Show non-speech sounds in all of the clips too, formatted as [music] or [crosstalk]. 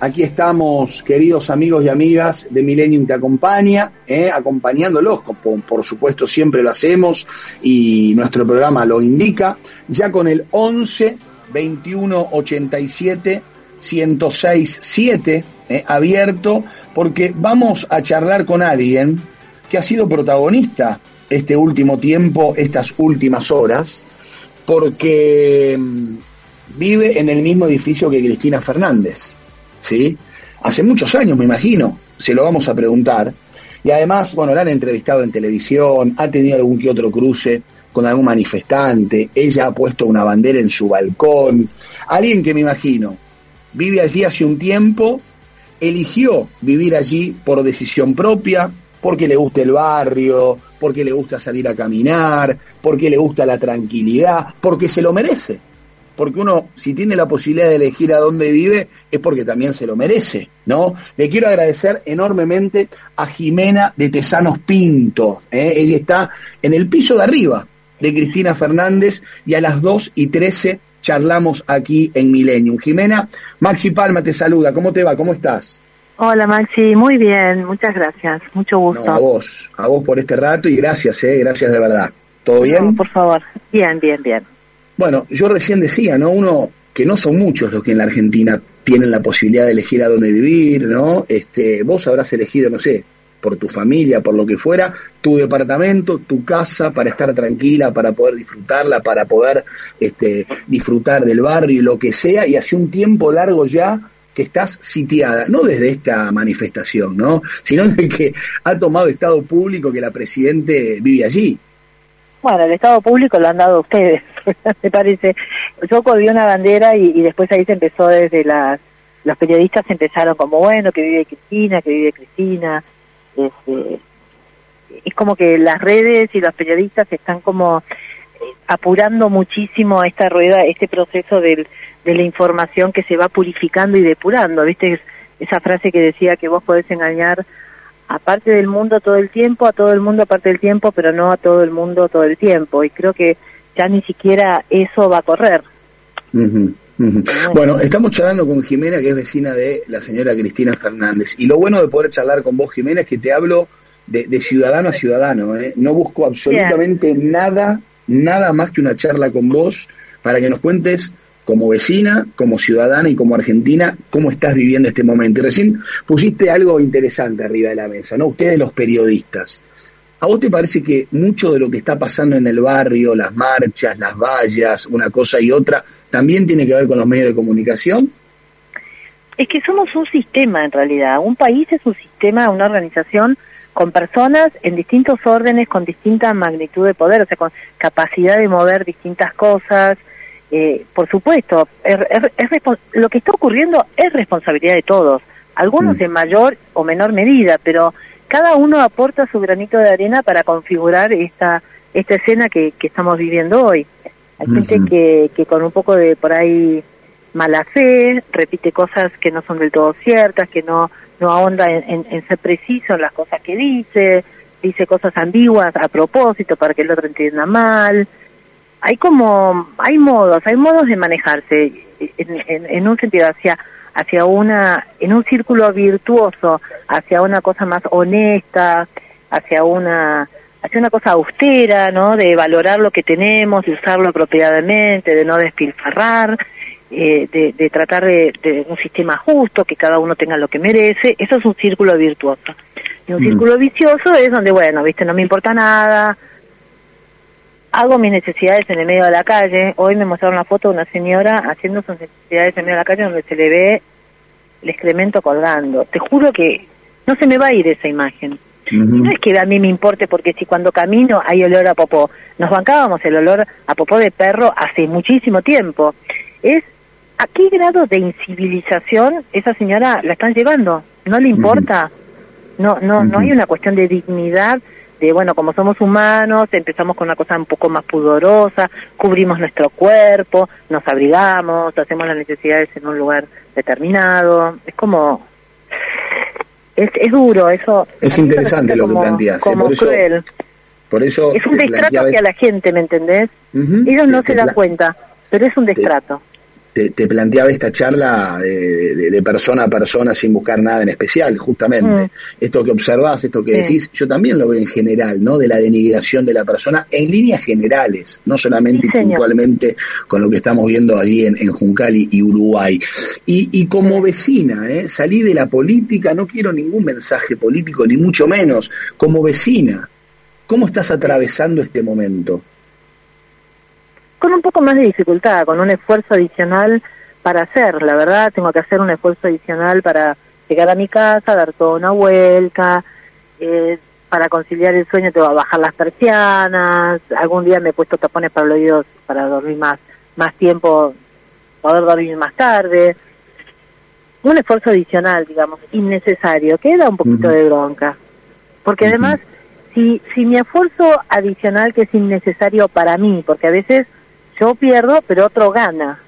Aquí estamos, queridos amigos y amigas de Millennium Te Acompaña, eh, acompañándolos, como por supuesto siempre lo hacemos y nuestro programa lo indica, ya con el 11 21 87 106 7 eh, abierto, porque vamos a charlar con alguien que ha sido protagonista este último tiempo, estas últimas horas, porque mm, vive en el mismo edificio que Cristina Fernández. ¿Sí? Hace muchos años, me imagino, se lo vamos a preguntar. Y además, bueno, la han entrevistado en televisión, ha tenido algún que otro cruce con algún manifestante, ella ha puesto una bandera en su balcón, alguien que me imagino vive allí hace un tiempo, eligió vivir allí por decisión propia, porque le gusta el barrio, porque le gusta salir a caminar, porque le gusta la tranquilidad, porque se lo merece porque uno, si tiene la posibilidad de elegir a dónde vive, es porque también se lo merece, ¿no? Le quiero agradecer enormemente a Jimena de Tesanos Pinto, ¿eh? ella está en el piso de arriba de Cristina Fernández y a las 2 y 13 charlamos aquí en Millennium. Jimena, Maxi Palma te saluda, ¿cómo te va? ¿Cómo estás? Hola Maxi, muy bien, muchas gracias, mucho gusto. a vos, a vos por este rato y gracias, eh, gracias de verdad. ¿Todo bien? por favor, bien, bien, bien. Bueno, yo recién decía, ¿no? Uno, que no son muchos los que en la Argentina tienen la posibilidad de elegir a dónde vivir, ¿no? Este, vos habrás elegido, no sé, por tu familia, por lo que fuera, tu departamento, tu casa para estar tranquila, para poder disfrutarla, para poder este, disfrutar del barrio lo que sea, y hace un tiempo largo ya que estás sitiada, no desde esta manifestación, ¿no? Sino de que ha tomado estado público que la Presidente vive allí. Bueno, el Estado público lo han dado ustedes, [laughs] me parece. Yo colgué una bandera y, después ahí se empezó desde las... Los periodistas empezaron como, bueno, que vive Cristina, que vive Cristina. Este, es como que las redes y los periodistas están como eh, apurando muchísimo esta rueda, este proceso del, de la información que se va purificando y depurando, ¿viste? Esa frase que decía que vos podés engañar aparte del mundo todo el tiempo, a todo el mundo aparte del tiempo, pero no a todo el mundo todo el tiempo. Y creo que ya ni siquiera eso va a correr. Bueno. estamos charlando con Jimena, que es vecina de la señora Cristina Fernández. Y lo bueno de poder charlar con vos, Jimena, es que te hablo de, ciudadano a ciudadano. ¿eh? No busco absolutamente nada, nada más que una charla con vos para que nos cuentes como vecina, como ciudadana y como argentina, cómo estás viviendo este momento. Y recién pusiste algo interesante arriba de la mesa, ¿no? Ustedes los periodistas. ¿A vos te parece que mucho de lo que está pasando en el barrio, las marchas, las vallas, una cosa y otra, también tiene que ver con los medios de comunicación? Es que somos un sistema en realidad. Un país es un sistema, una organización con personas en distintos órdenes, con distinta magnitud de poder, o sea, con capacidad de mover distintas cosas, eh, por supuesto, es, lo que está ocurriendo es responsabilidad de todos, algunos mm. en mayor o menor medida, pero cada uno aporta su granito de arena para configurar esta esta escena que, que estamos viviendo hoy. Hay gente que, que con un poco de por ahí mala fe repite cosas que no son del todo ciertas, que no no ahonda en, en ser preciso en las cosas que dice, dice cosas ambiguas a propósito para que el otro entienda mal hay como, hay modos, hay modos de manejarse en, un sentido hacia hacia una, en un círculo virtuoso, hacia una cosa más honesta, hacia una, hacia una cosa austera, ¿no? De valorar lo que tenemos, de usarlo apropiadamente, de no despilfarrar, eh, de, tratar de, de, un sistema justo, que cada uno tenga lo que merece. Eso es un círculo virtuoso. Y un mm. círculo vicioso es donde, bueno, viste, no me importa nada, hago mis necesidades en el medio de la calle. Hoy me mostraron una foto de una señora haciendo sus necesidades en el medio de la calle donde se le ve el excremento colgando. Te juro que no se me va a ir esa imagen. No es que a mí me importe porque si cuando camino hay olor a popó. Nos bancábamos el olor a popó de perro hace muchísimo tiempo. Es ¿A qué grado de incivilización esa señora la están llevando? ¿No le importa? No, no, no hay una cuestión de dignidad de bueno, como somos humanos, empezamos con una cosa un poco más pudorosa, cubrimos nuestro cuerpo, nos abrigamos, hacemos las necesidades en un lugar determinado. Es como es, es duro eso. Es interesante lo que planteas. ¿eh? Como cruel. Por eso es un destrato hacia la gente, ¿me entendés? Ellos no se dan cuenta, pero es un destrato te, planteaba esta charla eh, de, persona a persona sin buscar nada en especial, justamente. Mm. Esto que observás, esto que decís, yo también lo veo en general, ¿no? De la denigración de la persona en líneas generales, no solamente y puntualmente con lo que estamos viendo allí en, Juncal y, Uruguay. Y, y como vecina, ¿eh? salí de la política, no quiero ningún mensaje político, ni mucho menos. Como vecina, ¿cómo estás atravesando este momento? Con un poco más de dificultad, con un esfuerzo adicional para hacer, la verdad, tengo que hacer un esfuerzo adicional para llegar a mi casa, dar toda una vuelta, eh, para conciliar el sueño tengo que bajar las persianas, algún día me he puesto tapones para los oídos para dormir más, más tiempo, poder dormir más tarde. Un esfuerzo adicional, digamos, innecesario, que da un poquito de bronca. Porque además, si, si mi esfuerzo adicional que es innecesario para mí, porque a veces yo pierdo, pero otro gana.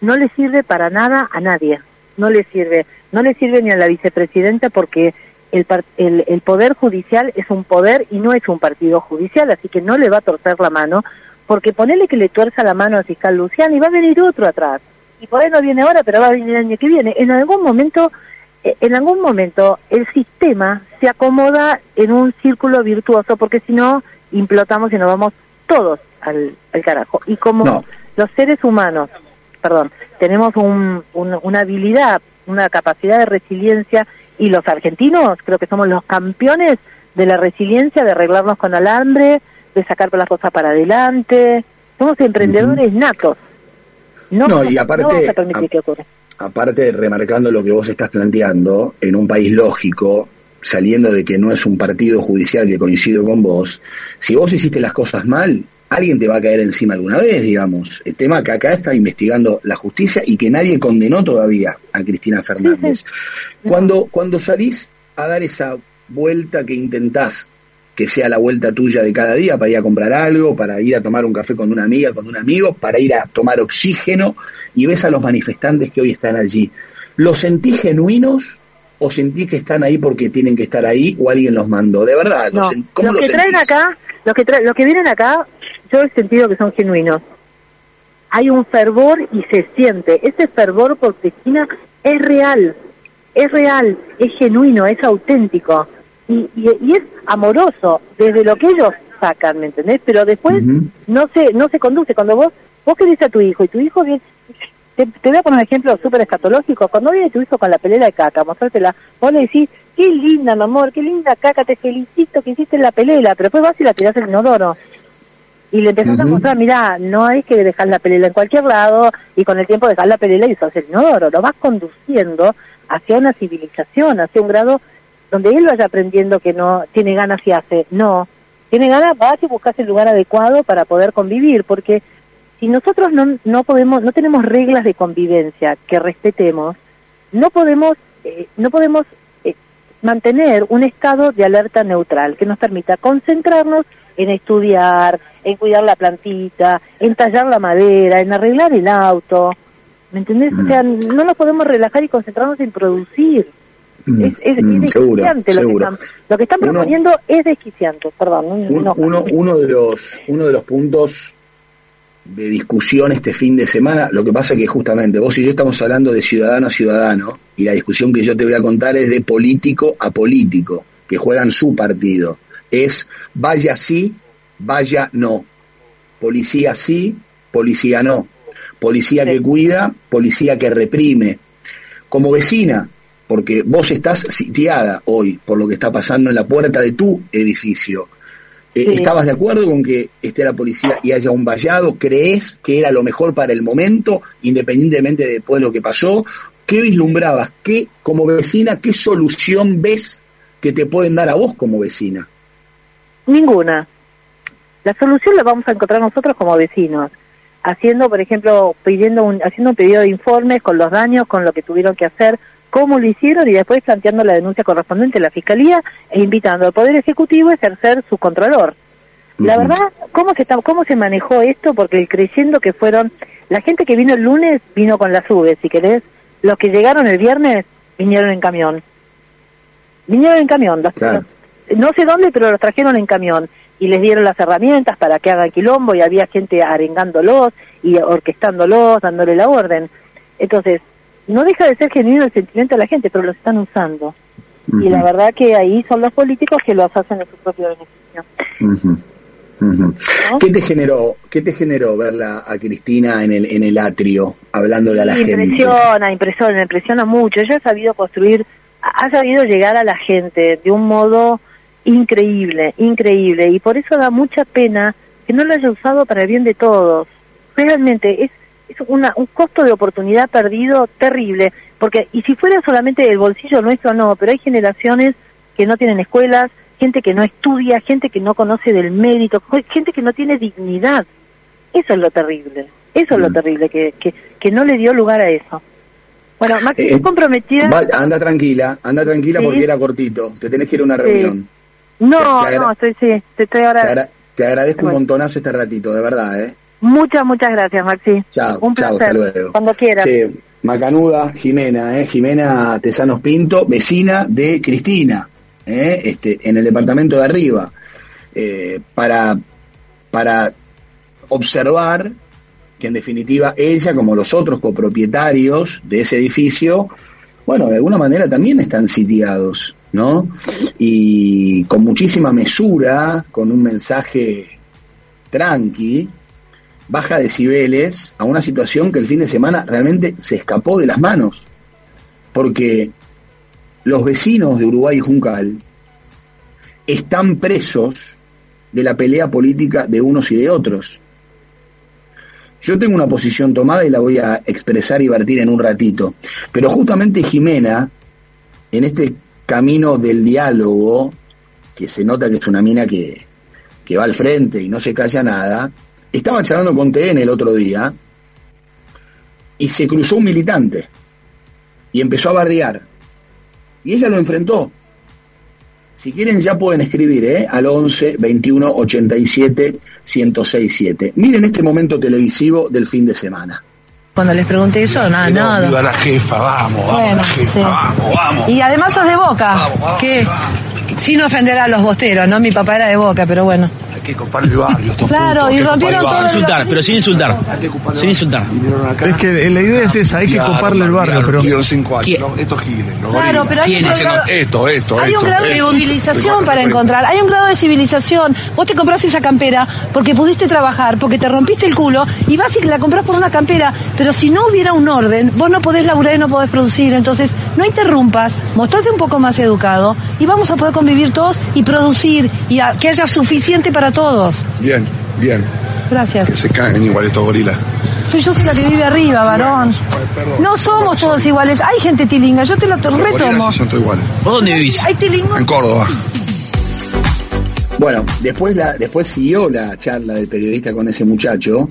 No le sirve para nada a nadie. No le sirve. No le sirve ni a la vicepresidenta porque el, el, el poder judicial es un poder y no es un partido judicial, así que no le va a torcer la mano, porque ponele que le tuerza la mano al fiscal Luciano y va a venir otro atrás. Y por ahí no viene ahora, pero va a venir el año que viene. En algún momento, eh, en algún momento, el sistema se acomoda en un círculo virtuoso, porque si no, implotamos y nos vamos todos al, carajo. Y como los seres humanos, perdón, tenemos un, una habilidad, una capacidad de resiliencia y los argentinos creo que somos los campeones de la resiliencia, de arreglarnos con alambre, de sacar las cosas para adelante. Somos emprendedores natos. No, y aparte, aparte, remarcando lo que vos estás planteando, en un país lógico, saliendo de que no es un partido judicial que coincido con vos, si vos hiciste las cosas mal, alguien te va a caer encima alguna vez, digamos. El tema que acá está investigando la justicia y que nadie condenó todavía a Cristina Fernández. [laughs] Cuando, cuando salís a dar esa vuelta que intentás que sea la vuelta tuya de cada día para ir a comprar algo, para ir a tomar un café con una amiga, con un amigo, para ir a tomar oxígeno y ves a los manifestantes que hoy están allí. ¿Los sentís genuinos o sentís que están ahí porque tienen que estar ahí o alguien los mandó? De verdad, no. los que traen acá, los que, los que vienen acá yo he sentido que son genuinos. Hay un fervor y se siente. Ese fervor por Cristina es real, es real, es genuino, es auténtico y, y, es amoroso desde lo que ellos sacan, ¿me entendés? Pero después no se no se conduce. Cuando vos vos querés a tu hijo y tu hijo viene, te, voy a poner un ejemplo súper escatológico. Cuando viene tu hijo con la pelera de caca, mostrártela, vos le decís, qué linda, mi amor, qué linda caca, te felicito que hiciste la pelela, pero después vas y la tirás en el inodoro y le empezás a mostrar, mira, no hay que dejar la pelela en cualquier lado y con el tiempo dejar la pelela y usarse el inodoro, lo vas conduciendo hacia una civilización, hacia un grado donde él vaya aprendiendo que no tiene ganas y hace, no, tiene ganas, vas y buscas el lugar adecuado para poder convivir, porque si nosotros no, no podemos, no tenemos reglas de convivencia que respetemos, no podemos, eh, no podemos eh, mantener un estado de alerta neutral que nos permita concentrarnos en estudiar, en cuidar la plantita, en tallar la madera, en arreglar el auto. ¿Me entendés? O sea, mm. no nos podemos relajar y concentrarnos en producir. Mm, es, es, mm, desquiciante lo, que están, lo que están proponiendo es desquiciante, perdón. uno, uno, de los, uno de los puntos de discusión este fin de semana, lo que pasa es que justamente vos y yo estamos hablando de ciudadano a ciudadano y la discusión que yo te voy a contar es de político a político, que juegan su partido es vaya sí, vaya no. Policía sí, policía no. Policía que cuida, policía que reprime. Como vecina, porque vos estás sitiada hoy por lo que está pasando en la puerta de tu edificio. Eh, ¿Estabas de acuerdo con que esté la policía y haya un vallado? ¿Crees que era lo mejor para el momento, independientemente de después de lo que pasó? ¿Qué vislumbrabas? ¿Qué, como vecina, qué solución ves que te pueden dar a vos como vecina? Ninguna. La solución la vamos a encontrar nosotros como vecinos. haciendo, por ejemplo, pidiendo un, haciendo un pedido de informes con los daños, con lo que tuvieron que hacer, cómo lo hicieron y después planteando la denuncia correspondiente a la Fiscalía e invitando al Poder Ejecutivo a ejercer su controlor. La verdad, ¿cómo se, está, ¿cómo se manejó esto? Porque creyendo que fueron, la gente que vino el lunes vino con las UVE, si querés, los que llegaron el viernes vinieron en camión. Vinieron en camión, no sé dónde, pero los trajeron en camión y les dieron las herramientas para que hagan quilombo y había gente arengándolos y orquestándolos, dándole la orden. Entonces, no deja de ser genuino el sentimiento de la gente, pero lo están usando. Y la verdad que ahí son los políticos que los hacen en su propio beneficio. ¿Qué te generó, qué te generó verla a Cristina en el en el atrio hablándole a la gente? Impresiona, impresiona, impresiona mucho. Ella ha sabido construir, ha sabido llegar a la gente de un modo increíble, increíble, y por eso da mucha pena que no lo haya usado para el bien de todos. Realmente es es una, un costo de oportunidad perdido terrible, porque y si fuera solamente el bolsillo nuestro no, pero hay generaciones que no tienen escuelas, gente que no estudia, gente que no conoce del mérito, gente que no tiene dignidad. Eso es lo terrible, eso es lo terrible, que, que, que no le dio lugar a eso. Bueno, Maxi, eh, comprometida. anda tranquila, anda tranquila porque era cortito, te tenés que ir a una reunión. No, no, estoy, sí, te estoy ahora. Te, agradezco un montonazo este ratito, de verdad, ¿eh? Muchas, muchas gracias, Maxi. Chao, un chao, hasta luego. Cuando quieras. Macanuda, Jimena, ¿eh? Jimena Tesanos Pinto, vecina de Cristina. ¿eh? este, en el departamento de arriba, eh, para, para observar que en definitiva ella, como los otros copropietarios de ese edificio, bueno, de alguna manera también están sitiados, ¿no? Y con muchísima mesura, con un mensaje tranqui, baja decibeles a una situación que el fin de semana realmente se escapó de las manos. Porque los vecinos de Uruguay y Juncal están presos de la pelea política de unos y de otros. Yo tengo una posición tomada y la voy a expresar y vertir en un ratito. Pero justamente Jimena, en este camino del diálogo, que se nota que es una mina que, que va al frente y no se calla nada, estaba charlando con TN el otro día y se cruzó un militante y empezó a bardear y ella lo enfrentó. Si quieren ya pueden escribir ¿eh? al 11 21 87 1067. Miren este momento televisivo del fin de semana. Cuando les pregunté eso, nada, nada. Viva la jefa, vamos, vamos, la jefa, vamos, vamos. Y además sos de Boca, que sin ofender a los bosteros, ¿no? Mi papá era de Boca, pero bueno que copar el barrio. Claro, y rompieron todo. Sin insultar, pero sin insultar. Sin insultar. Es que la idea es esa, hay que coparle el barrio. Pero... Cinco años, estos giles, Claro, pero hay un grado, esto, esto, hay un grado de civilización para encontrar. Hay un grado de civilización. Vos te compras esa campera porque pudiste trabajar, porque te rompiste el culo y vas y la compras por una campera. Pero si no hubiera un orden, vos no podés laburar y no podés producir. Entonces, no interrumpas, mostrate un poco más educado y vamos a poder convivir todos y producir y que haya suficiente para todos. Bien, bien. Gracias. Que se caen igual estos gorilas. Soy yo soy la que vive arriba, varón. no somos todos iguales. Hay gente tilinga, yo te lo retomo. Sí son todos iguales. ¿Vos dónde vivís? Hay tilingos. En Córdoba. Bueno, después, la, después siguió la charla del periodista con ese muchacho.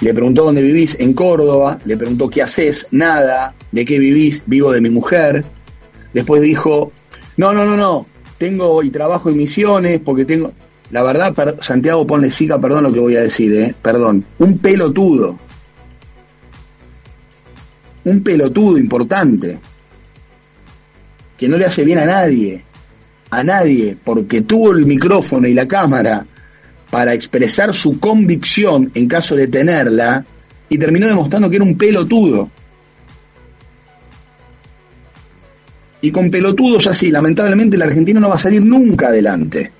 Le preguntó dónde vivís, en Córdoba. Le preguntó qué haces, nada. ¿De qué vivís? Vivo de mi mujer. Después dijo, no, no, no, no. Tengo y trabajo en misiones porque tengo la verdad, Santiago, ponle siga, perdón lo que voy a decir, eh, perdón, un pelotudo, un pelotudo importante, que no le hace bien a nadie, a nadie, porque tuvo el micrófono y la cámara para expresar su convicción en caso de tenerla, y terminó demostrando que era un pelotudo. Y con pelotudos así, lamentablemente, la Argentina no va a salir nunca adelante.